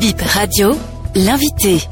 Bip Radio, l'invité.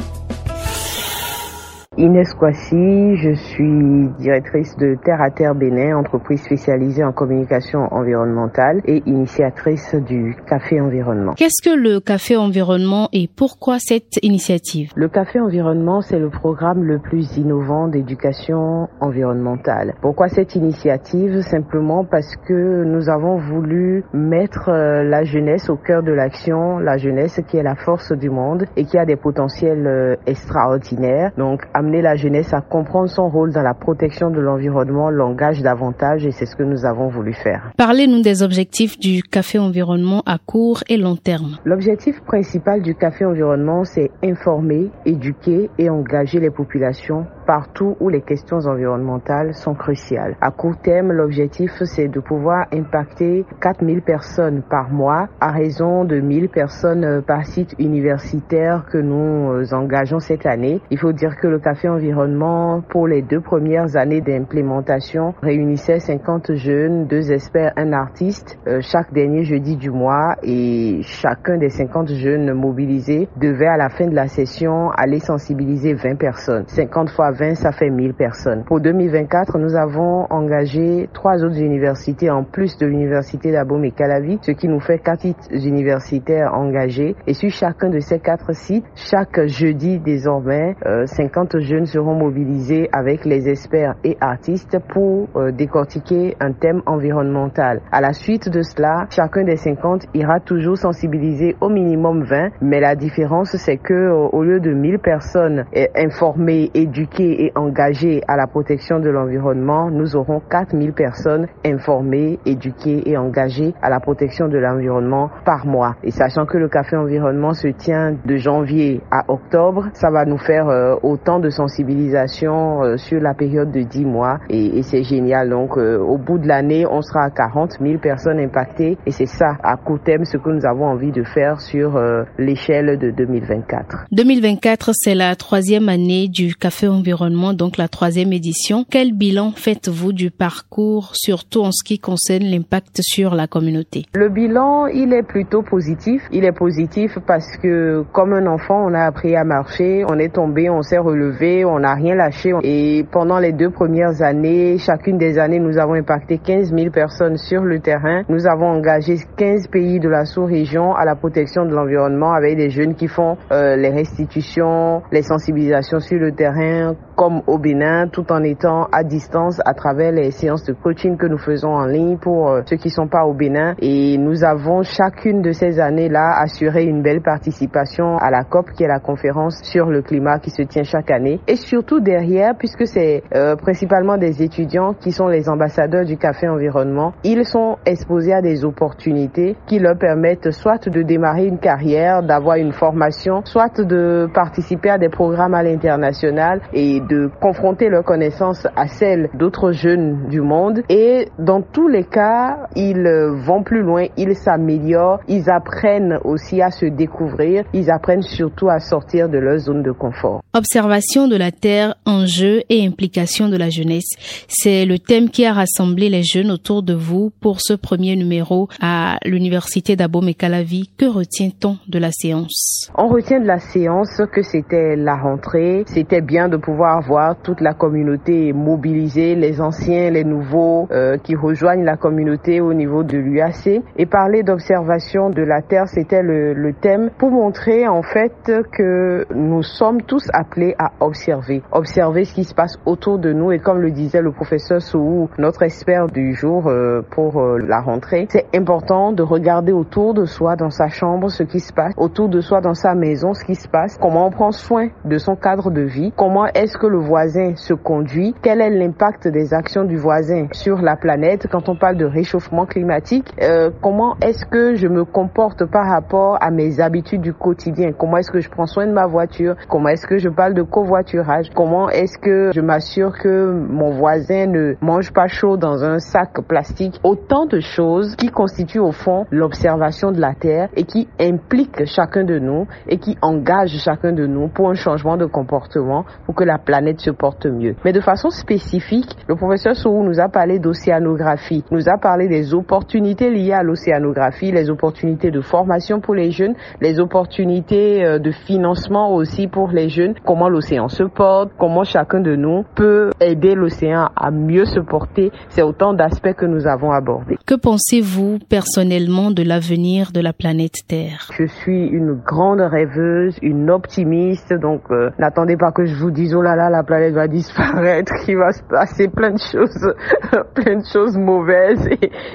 Inès Kwasi, je suis directrice de Terre à Terre Bénin, entreprise spécialisée en communication environnementale et initiatrice du Café Environnement. Qu'est-ce que le Café Environnement et pourquoi cette initiative? Le Café Environnement, c'est le programme le plus innovant d'éducation environnementale. Pourquoi cette initiative? Simplement parce que nous avons voulu mettre euh, la jeunesse au cœur de l'action, la jeunesse qui est la force du monde et qui a des potentiels euh, extraordinaires. Donc, amener la jeunesse à comprendre son rôle dans la protection de l'environnement l'engage davantage et c'est ce que nous avons voulu faire. Parlez-nous des objectifs du Café Environnement à court et long terme. L'objectif principal du Café Environnement, c'est informer, éduquer et engager les populations partout où les questions environnementales sont cruciales. À court terme, l'objectif, c'est de pouvoir impacter 4000 personnes par mois à raison de 1000 personnes par site universitaire que nous engageons cette année. Il faut dire que le Café Environnement, pour les deux premières années d'implémentation, réunissait 50 jeunes, deux experts, un artiste, euh, chaque dernier jeudi du mois et chacun des 50 jeunes mobilisés devait à la fin de la session aller sensibiliser 20 personnes. 50 fois 20, ça fait 1000 personnes. Pour 2024, nous avons engagé trois autres universités en plus de l'université d'Abom et Calavi, ce qui nous fait quatre sites universitaires engagés. Et sur chacun de ces quatre sites, chaque jeudi désormais, euh, 50 jeunes seront mobilisés avec les experts et artistes pour euh, décortiquer un thème environnemental. À la suite de cela, chacun des 50 ira toujours sensibiliser au minimum 20, mais la différence c'est que euh, au lieu de 1000 personnes euh, informées, éduquées et engagées à la protection de l'environnement, nous aurons 4000 personnes informées, éduquées et engagées à la protection de l'environnement par mois. Et sachant que le café environnement se tient de janvier à octobre, ça va nous faire autant de sensibilisation euh, sur la période de 10 mois et, et c'est génial. Donc euh, au bout de l'année, on sera à 40 000 personnes impactées et c'est ça à court terme ce que nous avons envie de faire sur euh, l'échelle de 2024. 2024, c'est la troisième année du Café Environnement, donc la troisième édition. Quel bilan faites-vous du parcours, surtout en ce qui concerne l'impact sur la communauté? Le bilan, il est plutôt positif. Il est positif parce que comme un enfant, on a appris à marcher, on est tombé, on s'est relevé, on n'a rien lâché. Et pendant les deux premières années, chacune des années, nous avons impacté 15 000 personnes sur le terrain. Nous avons engagé 15 pays de la sous-région à la protection de l'environnement avec des jeunes qui font euh, les restitutions, les sensibilisations sur le terrain, comme au Bénin, tout en étant à distance à travers les séances de coaching que nous faisons en ligne pour euh, ceux qui sont pas au Bénin. Et nous avons chacune de ces années-là assuré une belle participation à la COP, qui est la conférence sur le climat qui se tient chaque année. Et surtout derrière, puisque c'est euh, principalement des étudiants qui sont les ambassadeurs du café environnement, ils sont exposés à des opportunités qui leur permettent soit de démarrer une carrière, d'avoir une formation, soit de participer à des programmes à l'international et de confronter leurs connaissances à celles d'autres jeunes du monde. Et dans tous les cas, ils vont plus loin, ils s'améliorent, ils apprennent aussi à se découvrir, ils apprennent surtout à sortir de leur zone de confort. Observation de la Terre, enjeux et implication de la jeunesse. C'est le thème qui a rassemblé les jeunes autour de vous pour ce premier numéro à l'université d'Abom et Calavi. Que retient-on de la séance? On retient de la séance que c'était la rentrée. C'était bien de pouvoir voir toute la communauté mobilisée, les anciens, les nouveaux euh, qui rejoignent la communauté au niveau de l'UAC. Et parler d'observation de la Terre, c'était le, le thème pour montrer en fait que nous sommes tous appelés à observer. Observer ce qui se passe autour de nous et comme le disait le professeur Sou, notre expert du jour euh, pour euh, la rentrée, c'est important de regarder autour de soi dans sa chambre ce qui se passe, autour de soi dans sa maison ce qui se passe, comment on prend soin de son cadre de vie, comment est-ce que le voisin se conduit, quel est l'impact des actions du voisin sur la planète? Quand on parle de réchauffement climatique, euh, comment est-ce que je me comporte par rapport à mes habitudes du quotidien, comment est-ce que je prends soin de ma voiture, comment est-ce que je parle de covoiturage, comment est-ce que je m'assure que mon voisin ne mange pas chaud dans un sac plastique, autant de choses qui constituent au fond l'observation de la Terre et qui impliquent chacun de nous et qui engagent chacun de nous pour un changement de comportement pour que la planète planète se porte mieux. Mais de façon spécifique, le professeur Sourou nous a parlé d'océanographie, nous a parlé des opportunités liées à l'océanographie, les opportunités de formation pour les jeunes, les opportunités euh, de financement aussi pour les jeunes, comment l'océan se porte, comment chacun de nous peut aider l'océan à mieux se porter. C'est autant d'aspects que nous avons abordés. Que pensez-vous personnellement de l'avenir de la planète Terre? Je suis une grande rêveuse, une optimiste, donc euh, n'attendez pas que je vous dise oh là là la planète va disparaître, qu'il va se passer plein de choses, plein de choses mauvaises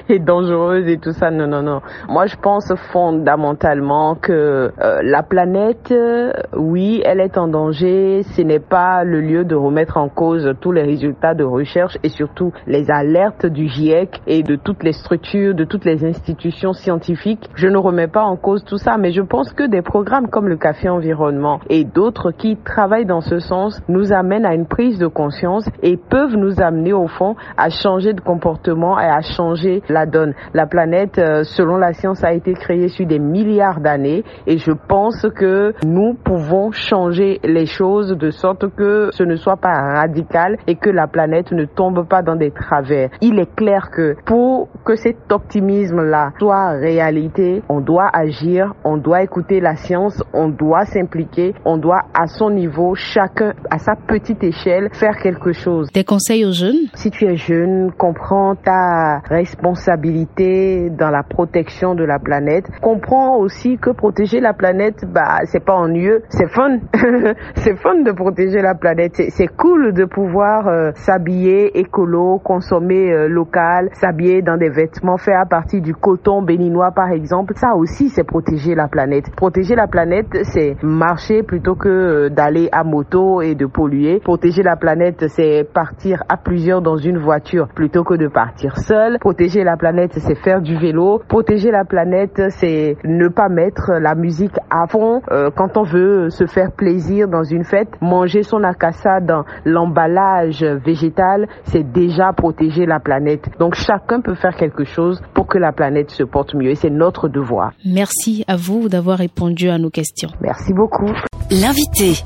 et, dangereuses et tout ça. Non non non. Moi je pense fondamentalement que euh, la planète, euh, oui, elle est en danger. Ce n'est pas le lieu de remettre en cause tous les résultats de recherche et surtout les alertes du GIEC et de toutes les structures, de toutes les institutions scientifiques. Je ne remets pas en cause tout ça, mais je pense que des programmes comme le Café Environnement et d'autres qui travaillent dans ce sens nous amènent à une prise de conscience et peuvent nous amener au fond à changer de comportement et à changer la donne. La planète, euh, selon la science, a été créée sur des milliards d'années et je pense que nous pouvons changer les choses de sorte que ce ne soit pas radical et que la planète ne tombe pas dans des travers. Il est clair que pour que cet optimisme-là soit réalité, on doit agir, on doit écouter la science, on doit s'impliquer, on doit à son niveau, chacun à sa petite échelle, faire quelque chose. Des conseils aux jeunes? Si tu es jeune, comprends ta responsabilité dans la protection de la planète. Comprends aussi que protéger la planète, bah, c'est pas ennuyeux, c'est fun. c'est fun de protéger la planète. C'est cool de pouvoir euh, s'habiller écolo, consommer euh, local, s'habiller dans des vêtements faits à partir du coton béninois par exemple. Ça aussi, c'est protéger la planète. Protéger la planète, c'est marcher plutôt que euh, d'aller à moto et de polluer. Protéger la planète, c'est partir à plusieurs dans une voiture plutôt que de partir seul. Protéger la planète, c'est faire du vélo. Protéger la planète, c'est ne pas mettre la musique à fond euh, quand on veut se faire plaisir dans une fête. Manger son akassa dans l'emballage végétal, c'est déjà protéger la planète. Donc chacun peut faire quelque chose pour que la planète se porte mieux et c'est notre devoir. Merci à vous d'avoir répondu à nos questions. Merci beaucoup. L'invité.